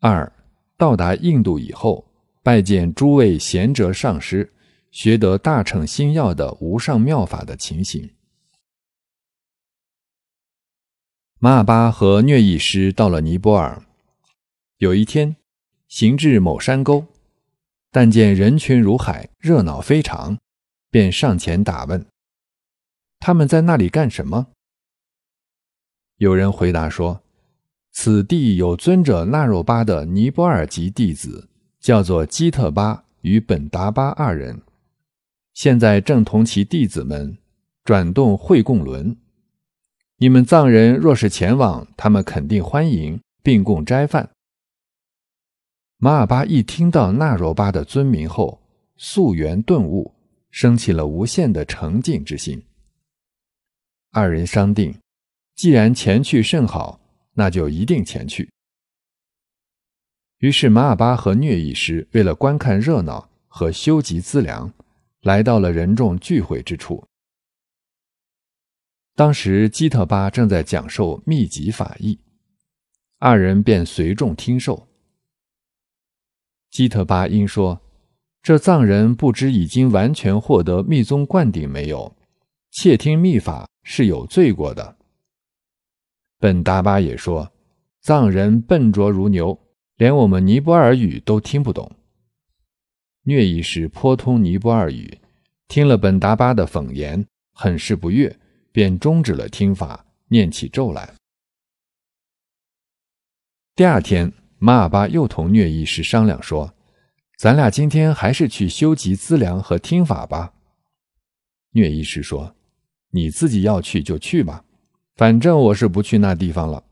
二到达印度以后，拜见诸位贤哲上师，学得大乘心要的无上妙法的情形。马尔巴和虐役师到了尼泊尔，有一天行至某山沟，但见人群如海，热闹非常，便上前打问：“他们在那里干什么？”有人回答说：“此地有尊者纳若巴的尼泊尔籍弟子，叫做基特巴与本达巴二人，现在正同其弟子们转动会供轮。你们藏人若是前往，他们肯定欢迎，并供斋饭。”马尔巴一听到纳若巴的尊名后，溯源顿悟，升起了无限的诚敬之心。二人商定。既然前去甚好，那就一定前去。于是马尔巴和虐役师为了观看热闹和修集资粮，来到了人众聚会之处。当时基特巴正在讲授秘籍法义，二人便随众听受。基特巴因说：“这藏人不知已经完全获得密宗灌顶没有？窃听秘法是有罪过的。”本达巴也说：“藏人笨拙如牛，连我们尼泊尔语都听不懂。”虐役师颇通尼泊尔语，听了本达巴的讽言，很是不悦，便终止了听法，念起咒来。第二天，马尔巴又同虐役师商量说：“咱俩今天还是去修集资粮和听法吧。”虐役师说：“你自己要去就去吧。”反正我是不去那地方了。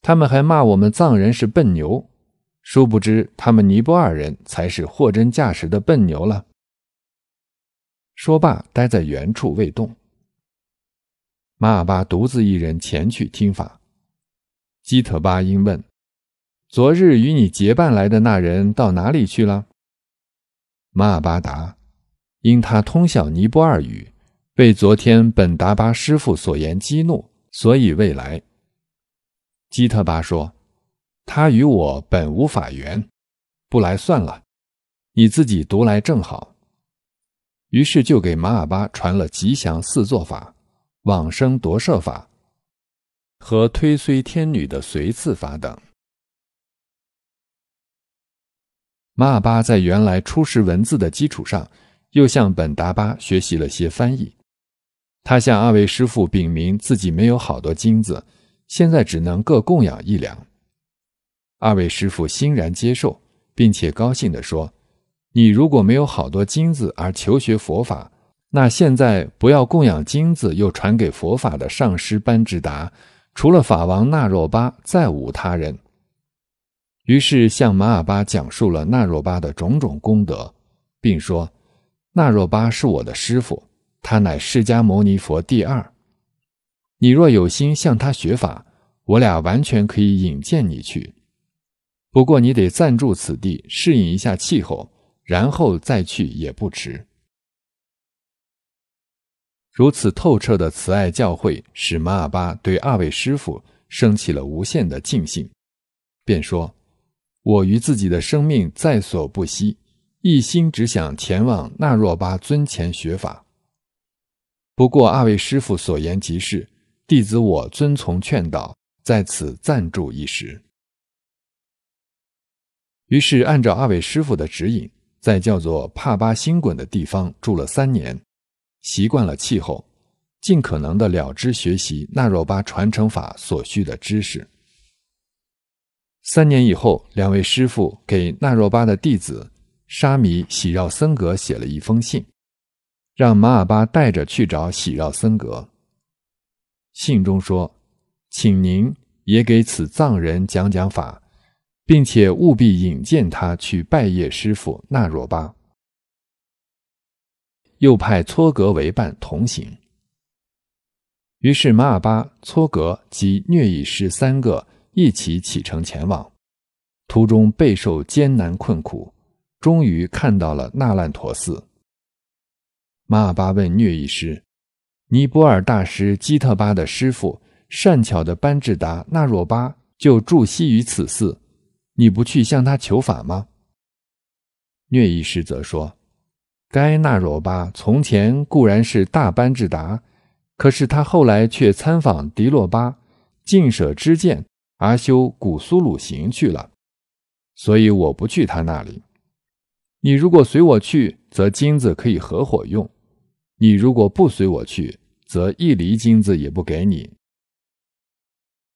他们还骂我们藏人是笨牛，殊不知他们尼泊尔人才是货真价实的笨牛了。说罢，待在原处未动。马尔巴独自一人前去听法。基特巴因问：“昨日与你结伴来的那人到哪里去了？”马尔巴答：“因他通晓尼泊尔语，被昨天本达巴师傅所言激怒。”所以未来，基特巴说：“他与我本无法缘，不来算了，你自己读来正好。”于是就给马尔巴传了吉祥四作法、往生夺舍法和推虽天女的随次法等。马尔巴在原来初识文字的基础上，又向本达巴学习了些翻译。他向二位师傅禀明自己没有好多金子，现在只能各供养一两。二位师傅欣然接受，并且高兴地说：“你如果没有好多金子而求学佛法，那现在不要供养金子又传给佛法的上师班智达，除了法王纳若巴，再无他人。”于是向马尔巴讲述了纳若巴的种种功德，并说：“纳若巴是我的师傅。”他乃释迦牟尼佛第二，你若有心向他学法，我俩完全可以引荐你去。不过你得暂住此地，适应一下气候，然后再去也不迟。如此透彻的慈爱教诲，使马尔巴对二位师傅升起了无限的敬信，便说：“我于自己的生命在所不惜，一心只想前往那若巴尊前学法。”不过二位师傅所言极是，弟子我遵从劝导，在此暂住一时。于是按照二位师傅的指引，在叫做帕巴星滚的地方住了三年，习惯了气候，尽可能的了知学习那若巴传承法所需的知识。三年以后，两位师傅给那若巴的弟子沙弥喜绕僧格写了一封信。让马尔巴带着去找喜绕僧格。信中说：“请您也给此藏人讲讲法，并且务必引荐他去拜谒师傅那若巴。”又派搓格为伴同行。于是马尔巴、搓格及虐役师三个一起启程前往，途中备受艰难困苦，终于看到了那烂陀寺。马尔巴问虐役师：“尼泊尔大师基特巴的师傅善巧的班智达那若巴就住息于此寺，你不去向他求法吗？”虐医师则说：“该那若巴从前固然是大班智达，可是他后来却参访迪洛巴，尽舍知见而修古苏鲁行去了，所以我不去他那里。你如果随我去，则金子可以合伙用；你如果不随我去，则一厘金子也不给你。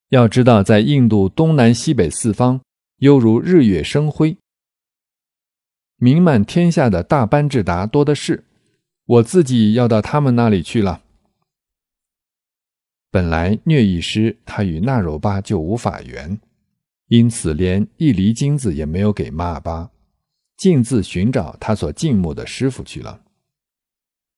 要知道，在印度东南西北四方，犹如日月生辉。”名满天下的大班智达多的是，我自己要到他们那里去了。本来虐医师他与纳柔巴就无法缘，因此连一厘金子也没有给玛巴，径自寻找他所敬慕的师傅去了。